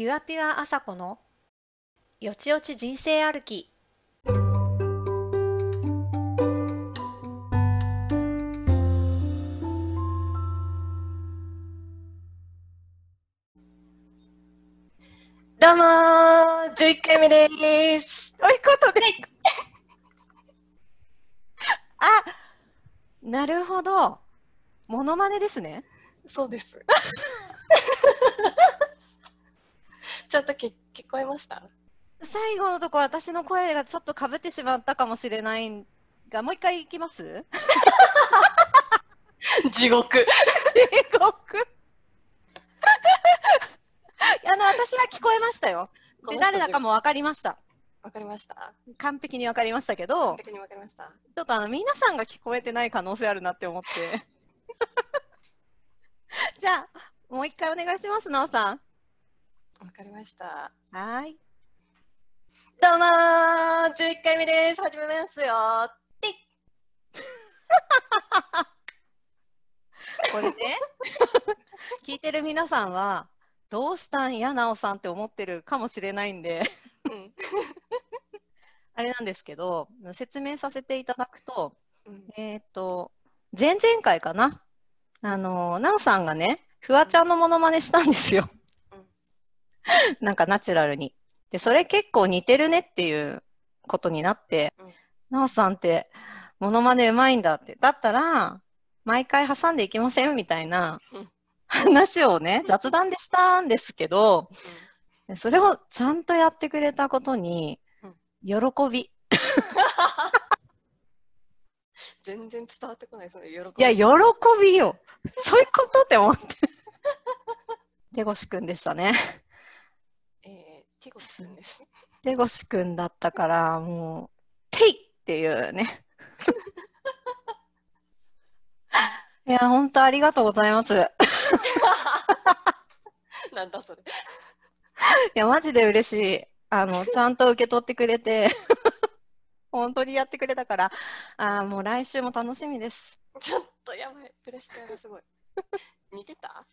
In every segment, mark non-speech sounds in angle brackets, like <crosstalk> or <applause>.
ピュアピュア朝子のよちよち人生歩き。どうもー、11回目です。ということで。<laughs> あなるほど。モノマネですね。そうです。<laughs> ちゃんとけ聞こえました？最後のとこ私の声がちょっとかぶってしまったかもしれないんがもう一回いきます？<laughs> 地獄。地獄。<laughs> あの私は聞こえましたよ。で誰だかも分かりました。わかりました。完璧に分かりましたけど完璧にわかりました。ちょっとあの皆さんが聞こえてない可能性あるなって思って。<laughs> じゃあもう一回お願いしますなおさんわかりました。はーいどうもー、11回目です。始めますよこれね聞いてる皆さんはどうしたんやなおさんって思ってるかもしれないんでうん。あれなんですけど説明させていただくとうん。えっ、と前々回かなあのなおさんがねフワちゃんのモノマネしたんですようん <laughs> なんかナチュラルにでそれ結構似てるねっていうことになってうんなおさんってモノマネうまいんだってだったら毎回挟んでいきませんみたいなうん話をね雑談でしたんですけどそれをちゃんとやってくれたことに喜び全然伝わってこないですね。喜び。いや、喜びよ。そういうことって思って。手越くんでしたね。えー、ティゴスくんです。手越くんだったから、もう、ていっていうね。<laughs> いや、本当ありがとうございます。い <laughs> なんだそれ。<laughs> や、マジで嬉しい。あの、ちゃんと受け取ってくれて、本当にやってくれたから、あーもう来週も楽しみです。ちょっとやばい。プレッシャーがすごい。似てた？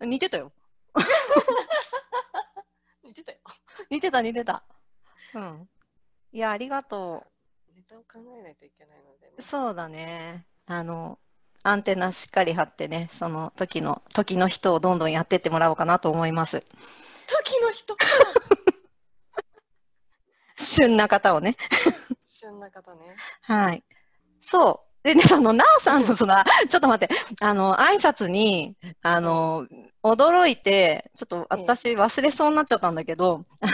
似てたよ。似てたよ。<laughs> 似てた、似てた。うん。いや、ありがとう。ネタを考えないといけないのでね。そうだね。あの、アンテナしっかり張ってね、その時の、時の人をどんどんやってってもらおうかなと思います。時の人？<laughs> 旬な方をね。旬な方ね。はい。そう。でね、その、なおさんのその、ちょっと待って、あの、挨拶に、あの、驚いて、ちょっと私忘れそうになっちゃったんだけど、え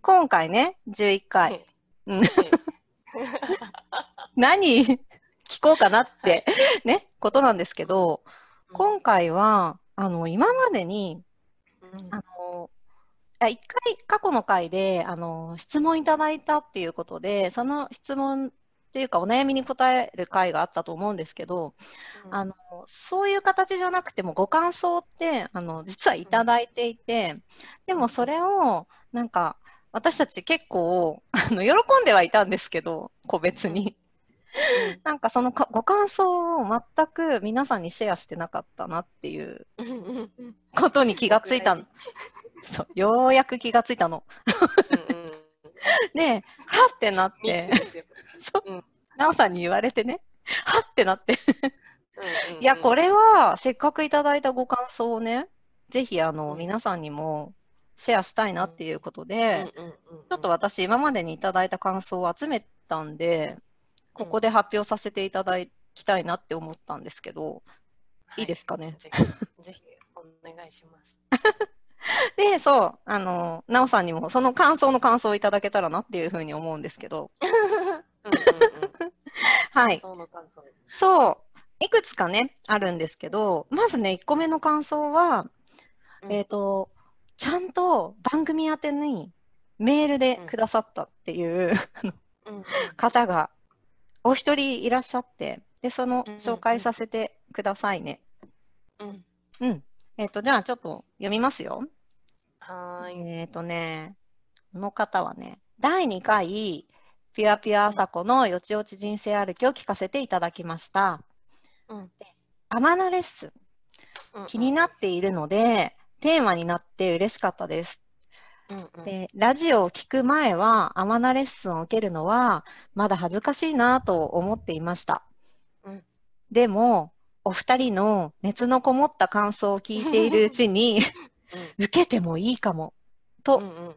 今回ね、11回、何？聞こうかなって、ね、ことなんですけど、うん。今回は、あの、今までに、うん。あの、あ一回過去の回で、あの、質問いただいたっていうことで、その質問っていうかお悩みに答える回があったと思うんですけど、あの、そういう形じゃなくてもご感想って、あの、実はいただいていて、でもそれを、なんか、私たち結構、あの、喜んではいたんですけど、個別に。なんかそのかご感想を全く皆さんにシェアしてなかったなっていううんうんうんうんことに気がついたの。そう、ようやく気がついたの。うんで、はってなって。う。うん、なおさんに言われてね、はってなって、うんうんうん。いや、これはせっかくいただいたご感想をね、ぜひあの、うん。皆さんにもシェアしたいなっていうことで、うんうんうんちょっと私今までにいただいた感想を集めたんで、ここで発表させていただきたいなって思ったんですけど、いいですかね？ぜひ、ぜひお願いします。<laughs> <laughs> で、そう、あの、なおさんにもその感想の感想をいただけたらなっていうふうに思うんですけど、はい。その感想。そう、いくつかね、あるんですけど、まずね、1個目の感想は、うんえっ、と、ちゃんと番組宛てにメールでくださったっていううんうん方がお一人いらっしゃって、で、その紹介させてくださいね。うんうん。えっ、と、じゃあちょっと読みますよ。はーい。えっ、とね、この方はね、第2回、ピュアピュア朝子のよちよち人生歩きを聞かせていただきました。うんアマナレッスン、うん気になっているので、テーマになって嬉しかったです。うんうんで、ラジオを聞く前は、アマナレッスンを受けるのは、まだ恥ずかしいなと思っていました。うんでも、お二人の熱のこもった感想を聞いているうちに、<laughs> 受けてもいいかも、と、うんうん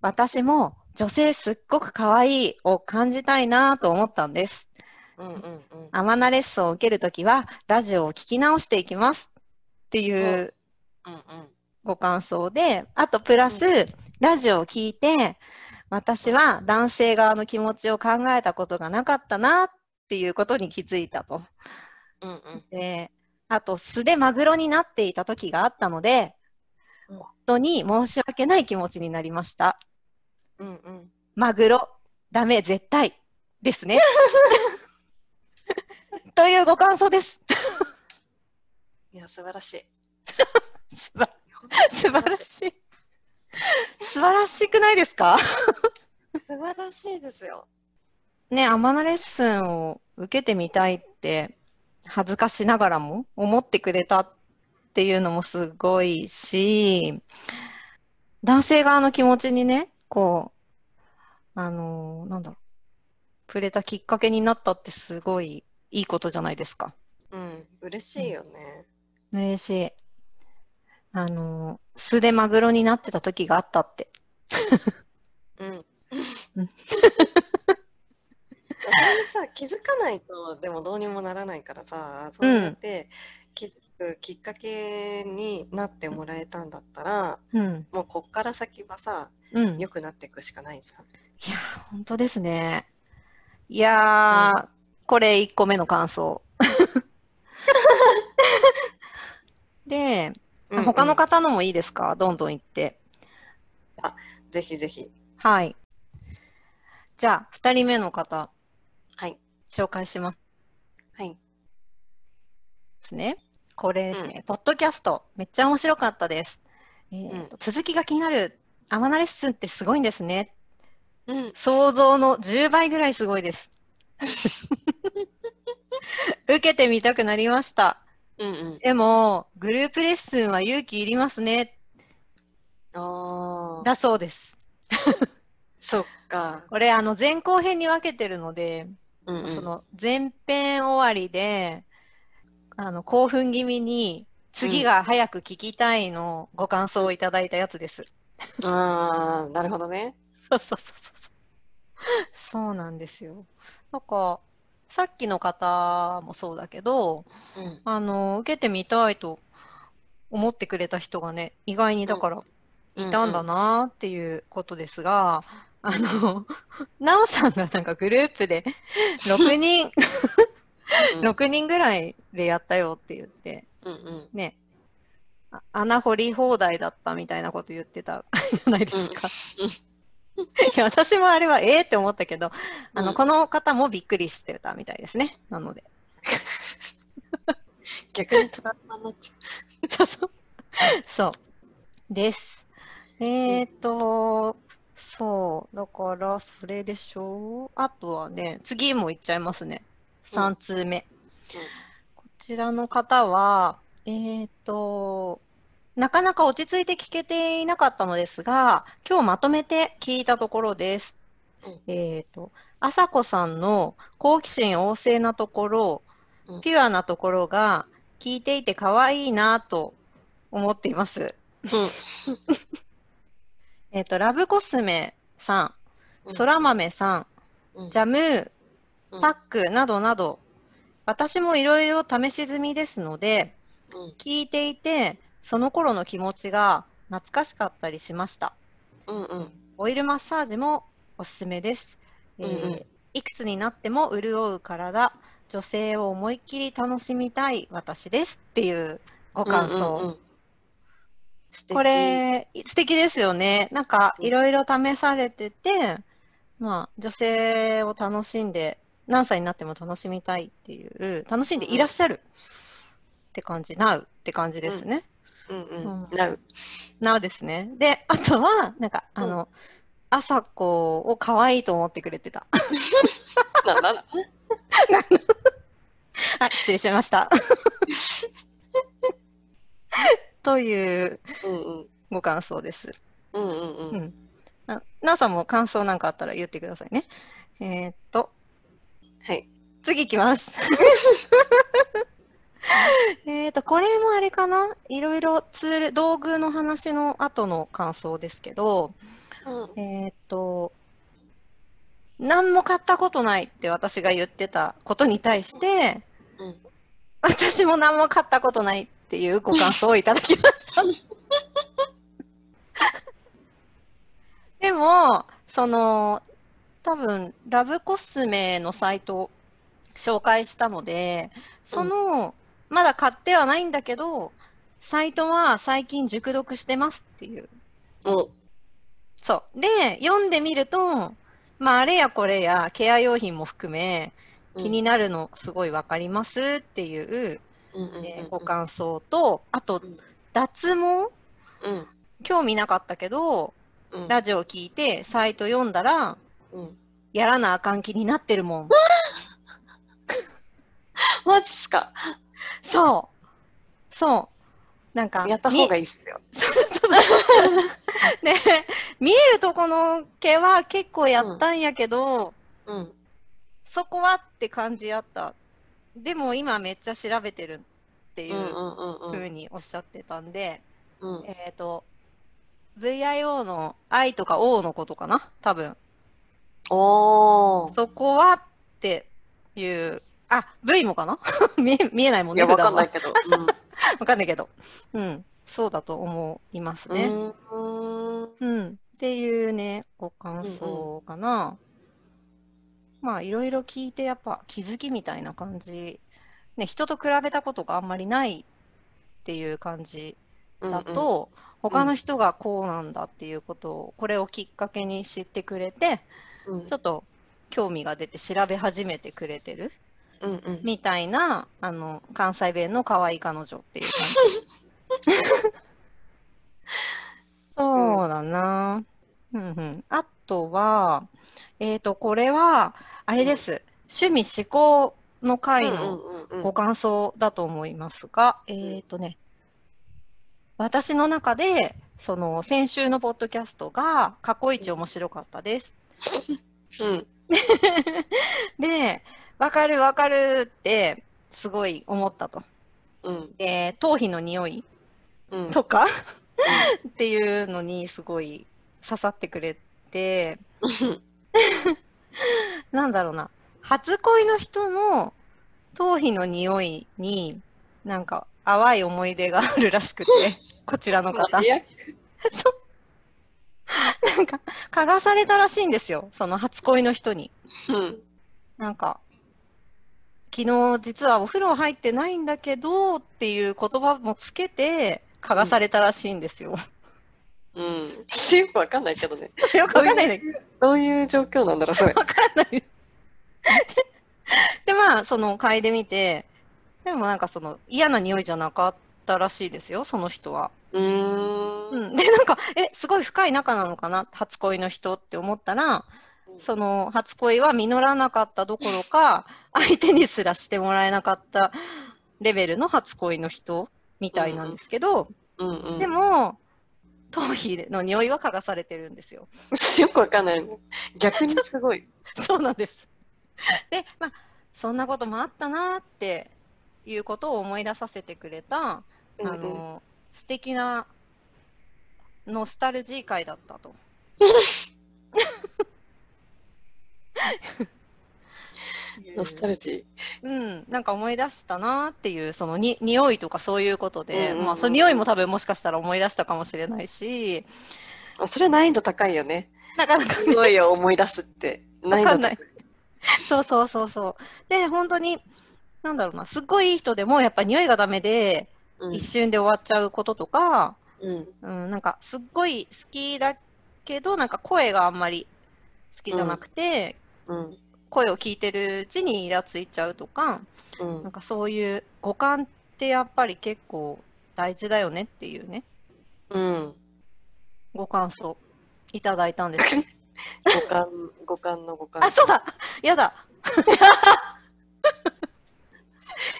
私も女性すっごく可愛いを感じたいなと思ったんです。うんうんうん。アマナレッスンを受けるときは、ラジオを聞き直していきます。っていううんうんご感想で、あとプラス、ラジオを聞いて、私は男性側の気持ちを考えたことがなかったなっていうことに気づいたと。うんうんで、あと素でマグロになっていた時があったので、うん本当に申し訳ない気持ちになりました。うんうんマグロ、ダメ、絶対ですね。<laughs> というご感想です。いや素晴らしい素晴素晴らしい。素晴らしくないですか？素晴らしいですよね、アマナレッスンを受けてみたいって、恥ずかしながらも思ってくれたっていうのもすごいし、男性側の気持ちにね、こう、あのーなんだろう、触れたきっかけになったってすごいいいことじゃないですか。うん嬉しいよね嬉しい。あのー素でマグロになってた時があったって。うんうんそれにさ気づかないとでもどうにもならないからさそうやって気づくきっかけになってもらえたんだったらうん。もうこっから先はさうん。い良くなっていくしかないじゃんやー、本当ですね。いやー、これ1個目の感想。<laughs> で、うんうん他の方のもいいですか？どんどん言って。ぜひぜひはい。じゃあ、2人目の方、はい紹介しますはいですね。これですね、ポッドキャスト、めっちゃ面白かったです。えーと続きが気になる、アマナレッスンってすごいんですね。うん想像の10倍ぐらいすごいです。<laughs> 受けてみたくなりました。うんうんでも、グループレッスンは勇気いりますね。ああだそうです。そっかこれ、あの、前後編に分けてるので、うんうんその前編終わりで、あの、興奮気味に、次が早く聞きたいのご感想をいただいたやつです。ああなるほどねそうそうそうそう。そうなんですよ。なんか、さっきの方もそうだけど、うんあの、受けてみたいと思ってくれた人がね、意外にだからいたんだなっていうことですが、あの、なおさんがなんかグループで <laughs> 6人、うん6人ぐらいでやったよって言って、うんうんね、あ穴掘り放題だったみたいなこと言ってたじゃないですか。いや、私もあれはええって思ったけど、あの、うんこの方もびっくりしてたみたいですね。なので。<laughs> 逆にトラウマになっちゃ <laughs> そうそう。です。えーと、そう。だから、それでしょ？う。あとはね、次もいっちゃいますね。3通目。こちらの方は、えーと、なかなか落ち着いて聞けていなかったのですが、今日まとめて聞いたところです。うんえーと、あさこさんの好奇心旺盛なところ、うんピュアなところが聞いていて可愛いなと思っています。<laughs> う。えっ、と、ラブコスメさうんん、そら豆さうんん、ジャムパックなどなど、私もいろいろ試し済みですので、うん聞いていて、その頃の気持ちが懐かしかったりしました。うんうんオイルマッサージもおすすめです。えーうんうんいくつになっても潤う体、女性を思いっきり楽しみたい私ですっていうご感想。これ、素敵ですよね。なんか、うんいろいろ試されてて、まあ、女性を楽しんで、何歳になっても楽しみたいっていう、楽しんでいらっしゃるって感じ、なうって感じですね。うんうんうんなうなうですね。で、あとは、なんか、あの、あさこを可愛いと思ってくれてた。なななはい、失礼しました。という。ご感想です。うんうんう。うんん。ななおさんも感想なんかあったら言ってくださいね。えーっと、はい。次いきます。<laughs> えーっと、これもあれかな？いろいろツール、道具の話の後の感想ですけど、うんえーっと、何も買ったことないって私が言ってたことに対して、うん私も何も買ったことないっていうご感想をいただきました。<laughs> でも、その、多分、ラブコスメのサイトを紹介したので、その、まだ買ってはないんだけど、サイトは最近熟読してますっていう。もそう。で、読んでみると、まあ、あれやこれや、ケア用品も含め、う気になるのすごいわかりますっていう、うんうんうんえーご感想と、あとうん、脱毛？うん興味なかったけど、うんラジオ聞いて、サイト読んだら、うんやらなあかん気になってるもん。<laughs> マジっすか？そう。そう。なんか、やった方がいいっすよ。<laughs> ね、見えるとこの毛は結構やったんやけど、うん。そこはって感じやった。でも今めっちゃ調べてるっていううんうんうんふうにおっしゃってたんで、うん。えっ、と、VIO の I とか O のことかな？多分。おー。そこはっていう、あ、V もかな？<laughs> 見え見えないもんね、いや、わかんない普けど。段は <laughs> わかんないけど。うん。そうだと思いますうん。ね。うーん。うん。っていうね、ご感想かな。まあ、いろいろ聞いて、やっぱ気づきみたいな感じ。ね、人と比べたことがあんまりないっていう感じだと、他の人がこうなんだっていうことを、これをきっかけに知ってくれて、うん、ちょっと興味が出て調べ始めてくれてるうんうん。みたいな、あの、関西弁の可愛い彼女っていう感じ。<laughs> <laughs> そうだな。うんうん。あとは、えっと、これは、あれです。趣味思考の回のうんうんうんご感想だと思いますが、えっとね、私の中で、その、先週のポッドキャストが過去一面白かったです。うん。<laughs> で、わかるわかるって、すごい思ったと。うん。で、頭皮の匂いうん。とか <laughs> っていうのにすごい刺さってくれて、<laughs> <laughs> なんだろうな、初恋の人の頭皮の匂いに、なんか淡い思い出があるらしくて、<laughs> こちらの方い。や、<laughs> なんか、嗅がされたらしいんですよ、その初恋の人に。うん。なんか、昨日実はお風呂入ってないんだけどっていう言葉もつけて、嗅がされたらしいんですよ。うん。よくわかんないけどね。よくわかんないんだけどどういう状況なんだろう、それ。わかんない。で、まあ、その嗅いでみて、でもなんかその嫌な匂いじゃなかったらしいですよ、その人は。うーん。うん。で、なんか、え、すごい深い仲なのかな、初恋の人って思ったら、その初恋は実らなかったどころか、相手にすらしてもらえなかったレベルの初恋の人みたいなんですけど、うんうん。でも、頭皮の匂いは嗅がされてるんですよ。よくわかんないね。逆にすごい。<laughs> そうなんです。で、まあ、そんなこともあったなっていうことを思い出させてくれた、あうんうんの、素敵なノスタルジー会だったと。<laughs> ノスタルジうん、なんか思い出したなっていう、そのに匂いとかそういうことで、うんうんうんまあ、その匂いも多分もしかしたら思い出したかもしれないし、ー。それ難易度高いよね。なかなか匂いを思い出すって。難易度高い。そうそうそうそう。で、本当に、なんだろうな、すっごいいい人でも、やっぱ匂いがダメで、うん一瞬で終わっちゃうこととか、うん。うん、なんか、すっごい好きだけど、なんか声があんまり好きじゃなくて、うん。声を聞いてるうちにイラついちゃうとか、うんなんかそういう五感ってやっぱり結構大事だよねっていうね、うん。ご感想いただいたんです。<laughs> 五感、五感の五感。あ、そうだやだ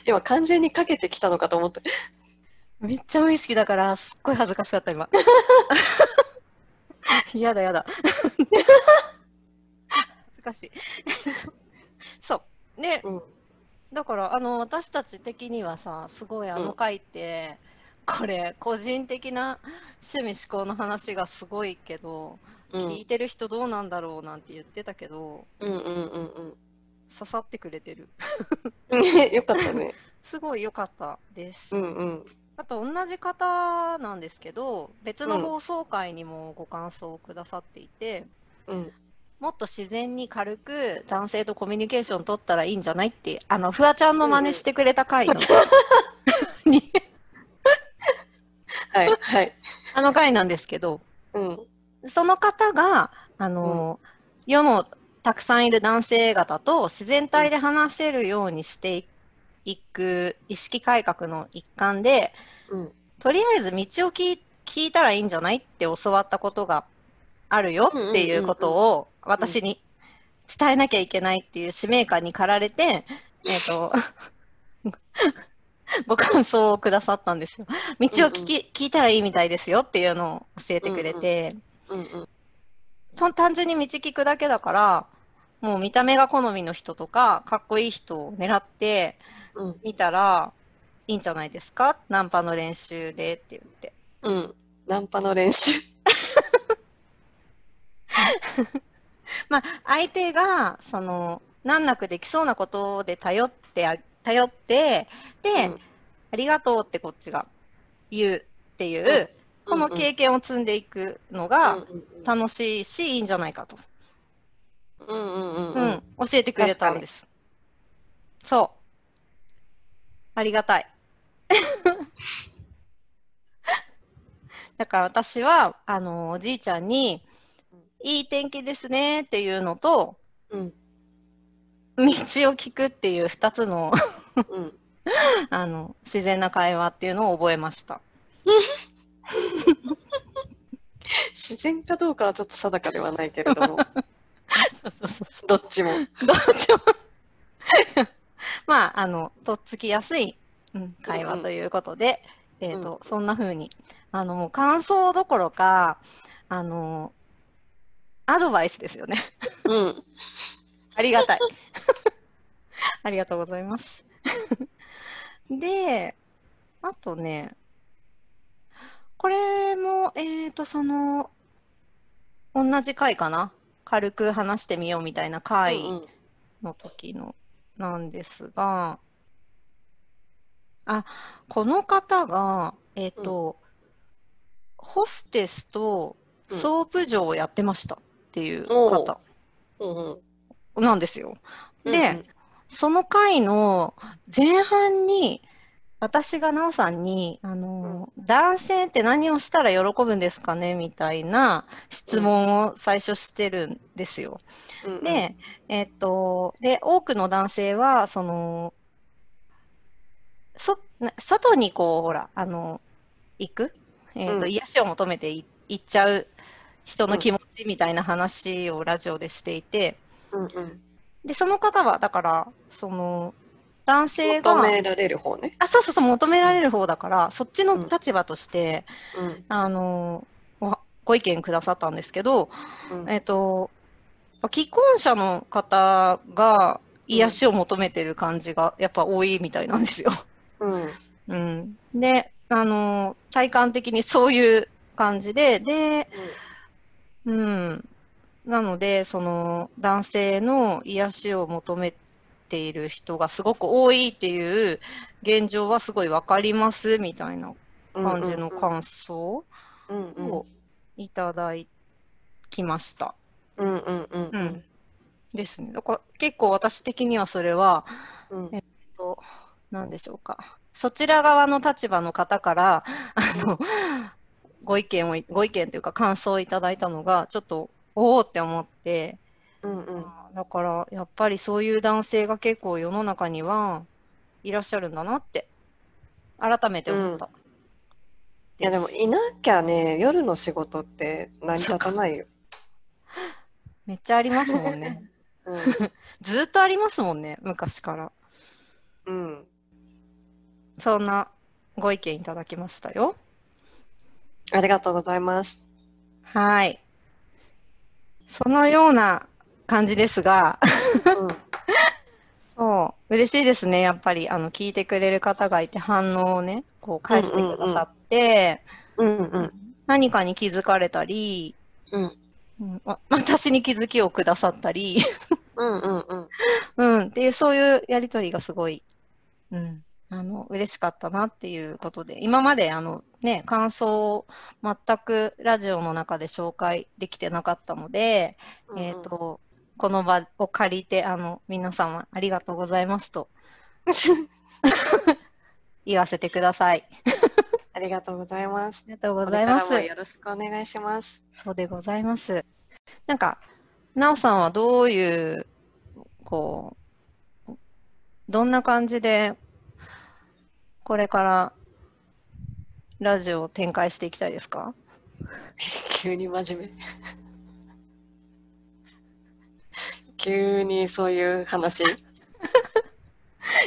今完全にかけてきたのかと思って。めっちゃ無意識だから、すっごい恥ずかしかった、今。や <laughs> だやだ。かしい。<laughs> そう。で、うん。だから、あの、私たち的にはさ、すごいあの回って、これ、個人的な趣味思考の話がすごいけど、うん聞いてる人どうなんだろうなんて言ってたけど、うんうんうん刺さってくれてる。うん。ね、よかったね。<laughs> すごい良かったです。うんうん。あと同じ方なんですけど、別の放送回にもご感想をくださっていて、うん。もっと自然に軽く男性とコミュニケーション取ったらいいんじゃないって、あの、フワちゃんの真似してくれた回の、に <laughs> はいはい。あの回なんですけど、うん。その方が、あの、世のたくさんいる男性方と自然体で話せるようにしていく意識改革の一環で、うん。とりあえず道を聞い聞いたらいいんじゃないって教わったことがあるよっていうことを私に伝えなきゃいけないっていう使命感に駆られて、えっ、と、<laughs> ご感想をくださったんですよ。道を聞き、聞いたらいいみたいですよっていうのを教えてくれて、うんうん。と単純に道聞くだけだから、もう見た目が好みの人とか、かっこいい人を狙ってうん。見たらいいんじゃないですか？ナンパの練習でって言って。うん。ナンパの練習。<laughs> まあ、相手が、その、難なくできそうなことで頼ってあ、頼って、で、うんありがとうってこっちが言うっていう、この経験を積んでいくのが楽しいし、いいんじゃないかと。うんうんうんううんん、教えてくれたんです。そう。ありがたい。<laughs> だから私は、あの、おじいちゃんに、いい天気ですねっていうのと、うん道を聞くっていう二つの、うん。あの、自然な会話っていうのを覚えました。自然かどうかはちょっと定かではないけれども、<laughs> どっちも。どっちも <laughs> まあ、あの、とっつきやすい、うん、会話ということで、えっ、と、そんな風に、あの、もう感想どころか、あの、アドバイスですよね。うん。ありがたい。<laughs> ありがとうございます。で、あとね、これも、えっ、と、その、同じ回かな？軽く話してみようみたいな回うんの時のなんですが、あ、この方が、えっ、と、ホステスとソープ嬢をやってましたっていう方うんうん。なんですよ。うんで、その回の前半に、私が奈緒さんに、あの、男性って何をしたら喜ぶんですかねみたいな質問を最初してるんですよ。うんうん、で、えっと、で、多くの男性は、その、そ、な外にこう、ほら、あの、行く、えっと、うん癒しを求めてい行っちゃう人の気持ちみたいな話をラジオでしていて、うんうん、で、その方は、だから、その、男性が、求められる方ね。あ、そうそうそう、求められる方だから、そっちの立場として、うん。あの、おご意見くださったんですけど、うん。えっと、既婚者の方が癒しを求めてる感じがやっぱ多いみたいなんですよ。うん。うん。で、あの、体感的にそういう感じで、で、うん。なので、その男性の癒しを求めている人がすごく多いっていう現状はすごいわかりますみたいな感じの感想をいただきました。うんうんうんですね。だから結構私的にはそれは、うんえと、何でしょうか。そちら側の立場の方から、あの、ご意見を、ご意見というか感想をいただいたのが、ちょっと、おおって思って、うんうんだから、やっぱりそういう男性が結構世の中にはいらっしゃるんだなって、改めて思った。いやでもいなきゃね夜の仕事って成り立たないよ。<laughs> めっちゃありますもんね。<laughs> ずっとありますもんね、昔から。うんうんそんなご意見いただきましたよ。ありがとうございます。はい。そのような感じですが、うん。<laughs> そう、嬉しいですね。やっぱり、あの、聞いてくれる方がいて、反応をね、こう、返してくださって、うんうん何かに気づかれたり、うん。うんわ私に気づきをくださったり、うんうんうん。<laughs> うん、っていう、そういうやりとりがすごい、うん、あの、嬉しかったなっていうことで、今まで、あの、ね、感想を全くラジオの中で紹介できてなかったので、うんえっ、と、この場を借りて、あの、皆様ありがとうございますと <laughs> 言わせてください。ありがとうございます。ありがとうごこざいます。よろしくお願いします。そうでございます。なんか、なおさんはどういう、こう、どんな感じで、これからラジオを展開していきたいですか？<laughs> 急に真面目。<laughs> 急にそういう話？<laughs> い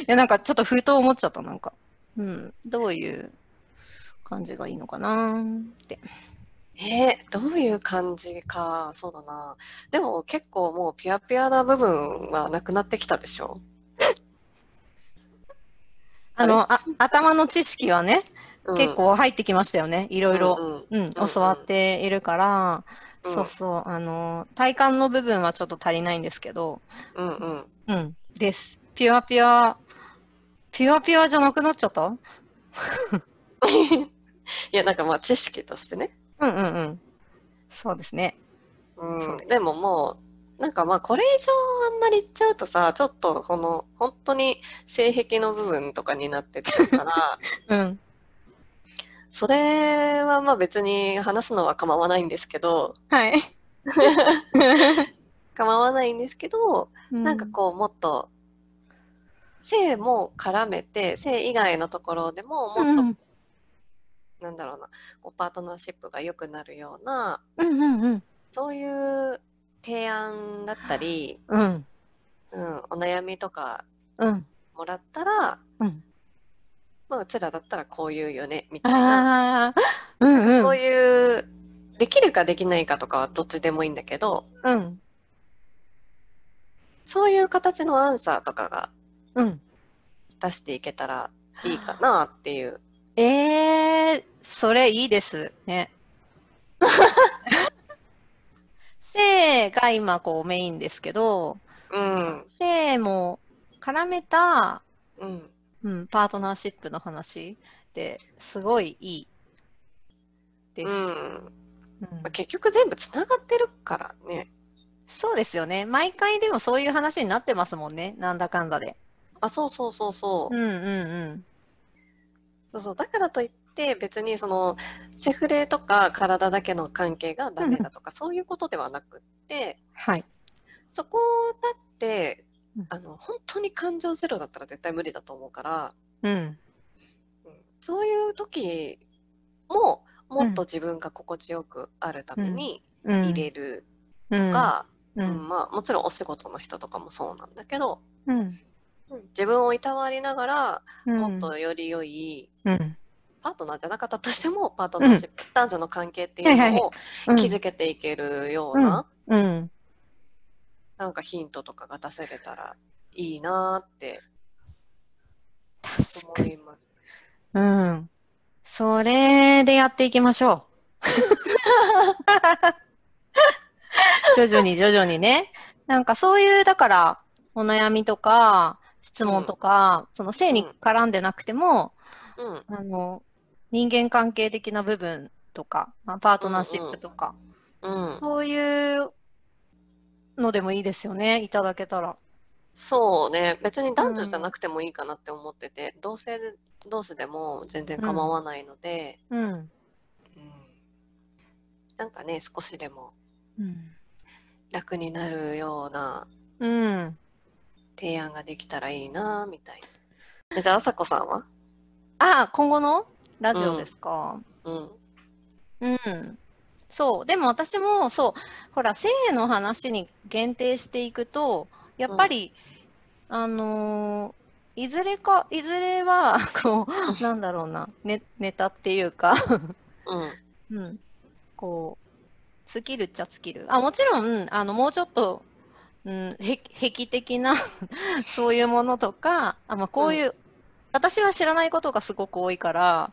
や、なんかちょっとふと思っちゃった、なんか。うん、どういう感じがいいのかなって。えー、どういう感じか、そうだな。でも結構もうピュアピュアな部分はなくなってきたでしょ？あの、あ頭の知識はね、うん。結構入ってきましたよね。いろいろ、うん。うん、教わっているから、うん。そうそう、あの、体感の部分はちょっと足りないんですけど、うんうん。うん、です。ピュアピュア、ピュアピュアじゃなくなっちゃった？<laughs> いや、なんかまあ知識としてね。うんうんうん。そうですね。うん、でももう、なんかまあこれ以上あんまり言っちゃうとさ、ちょっとこの本当に性癖の部分とかになってっちゃうから、<laughs> うん。それはまあ別に話すのは構わないんですけど、はい。<laughs> 構わないんですけど、なんかこうもっと性も絡めて、性以外のところでもうん、もっと、うんなんだろうな、こうパートナーシップが良くなるような、うんうんうん。そういう提案だったり、うん。うん、お悩みとかうん。もらったら、うん。まあ、うちらだったらこういうよね、みたいな。うんうん。そういう、できるかできないかとかはどっちでもいいんだけど、うん。そういう形のアンサーとかがうん。出していけたらいいかなっていう。えー、それいいですね。<laughs> 性が今こうメインですけど、うん。性も絡めた、うん。うん、パートナーシップの話ってすごいいいです。うん。うんまあ結局全部つながってるからね。そうですよね。毎回でもそういう話になってますもんね。なんだかんだで。あ、そうそうそうそうう。んうんそうそう。だからといって別にそのセフレとか体だけの関係がダメだとか、そういうことではなくって、はい。そこだってうん、あの、本当に感情ゼロだったら絶対無理だと思うから、うん。うんそういう時も、もっと自分が心地よくあるためにうん。入れるととか、ううんんまあ、もちろんお仕事の人とかもそうなんだけど、うん。うん自分をいたわりながら、うんもっとより良い、うん。パートナーじゃなかったとしても、パートナーシップ、男女の関係っていうのをうん築けていけるような、うん。なんかヒントとかが出せれたらいいなって確かに。思います。うん。それでやっていきましょう。<laughs> 徐々に徐々にね。なんかそういう、だから、お悩みとか、質問とか、その性に絡んでなくても、うん、あの、人間関係的な部分とか、まあ、パートナーシップとか、うん。そういうのでもいいですよね、いただけたら。そうね、別に男女じゃなくてもいいかなって思ってて、同性で同士でも全然構わないので、うん。うんなんかね、少しでもうん。楽になるようなうん。提案ができたらいいな、みたいな。じゃあ、あさこさんは？あ、今後の？ラジオですか？うん。うん。そう。でも私も、そう、ほら、性の話に限定していくと、やっぱり、あのーいずれか、いずれは、<laughs> こう、なんだろうな、ね、ネタっていうか、うん。うん、こう、尽きるっちゃ尽きる。あ、もちろん、あの、もうちょっと、うん、へ癖的な <laughs> そういうものとか、あまあ、こういう、私は知らないことがすごく多いから、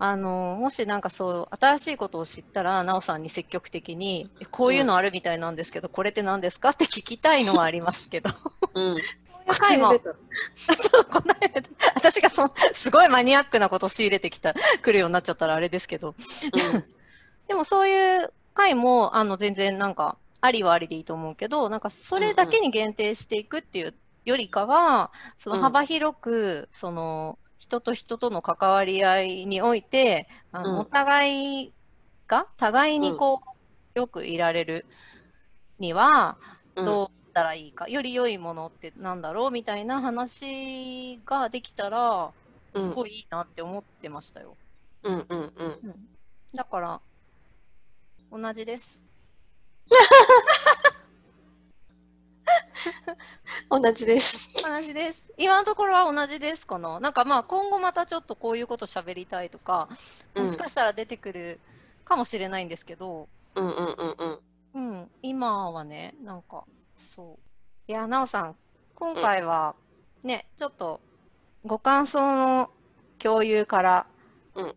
あの、もしなんかそう、新しいことを知ったら、なおさんに積極的に、えこういうのあるみたいなんですけど、これって何ですか？って聞きたいのはありますけど、うん。そういう回も、そうこの間。私がそのすごいマニアックなことを仕入れてきた、来るようになっちゃったらあれですけど、<laughs> でもそういう回も、あの、全然なんか、ありはありでいいと思うけど、なんかそれだけに限定していくっていうよりかは、その幅広く、その、人と人との関わり合いにおいて、あのうんお互いが、互いにこう、よくいられるには、うん。どうしたらいいか、より良いものってなんだろうみたいな話ができたら、うんすごいいいなって思ってましたよ。うんうんうん。うんだから、同じです。<laughs> 同じです。同じです。今のところは同じですかな。なんかまあ今後またちょっとこういうこと喋りたいとか、うんもしかしたら出てくるかもしれないんですけど、うんうんうんうん。うん、今はね、なんか、そう。いや、なおさん、今回はね、ちょっとご感想の共有から、うん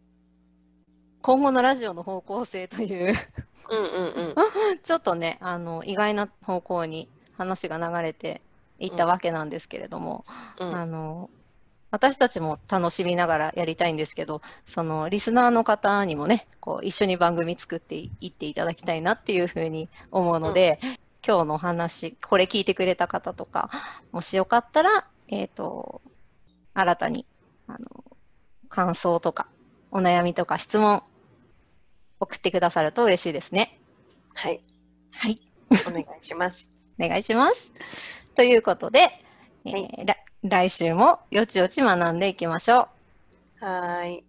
今後のラジオの方向性という、うんうんうん。<laughs> ちょっとね、あの、意外な方向に話が流れていったわけなんですけれども、うんあの、私たちも楽しみながらやりたいんですけど、そのリスナーの方にもね、こう一緒に番組作っていいっていただきたいなっていうふうに思うので、今日の話、これ聞いてくれた方とか、もしよかったら、えっ、と、新たに、あの、感想とか、お悩みとか質問、送ってくださると嬉しいですね。はい。はい。お願いします。願いします。ということで、えー、はい、来週もよちよち学んでいきましょう。はい。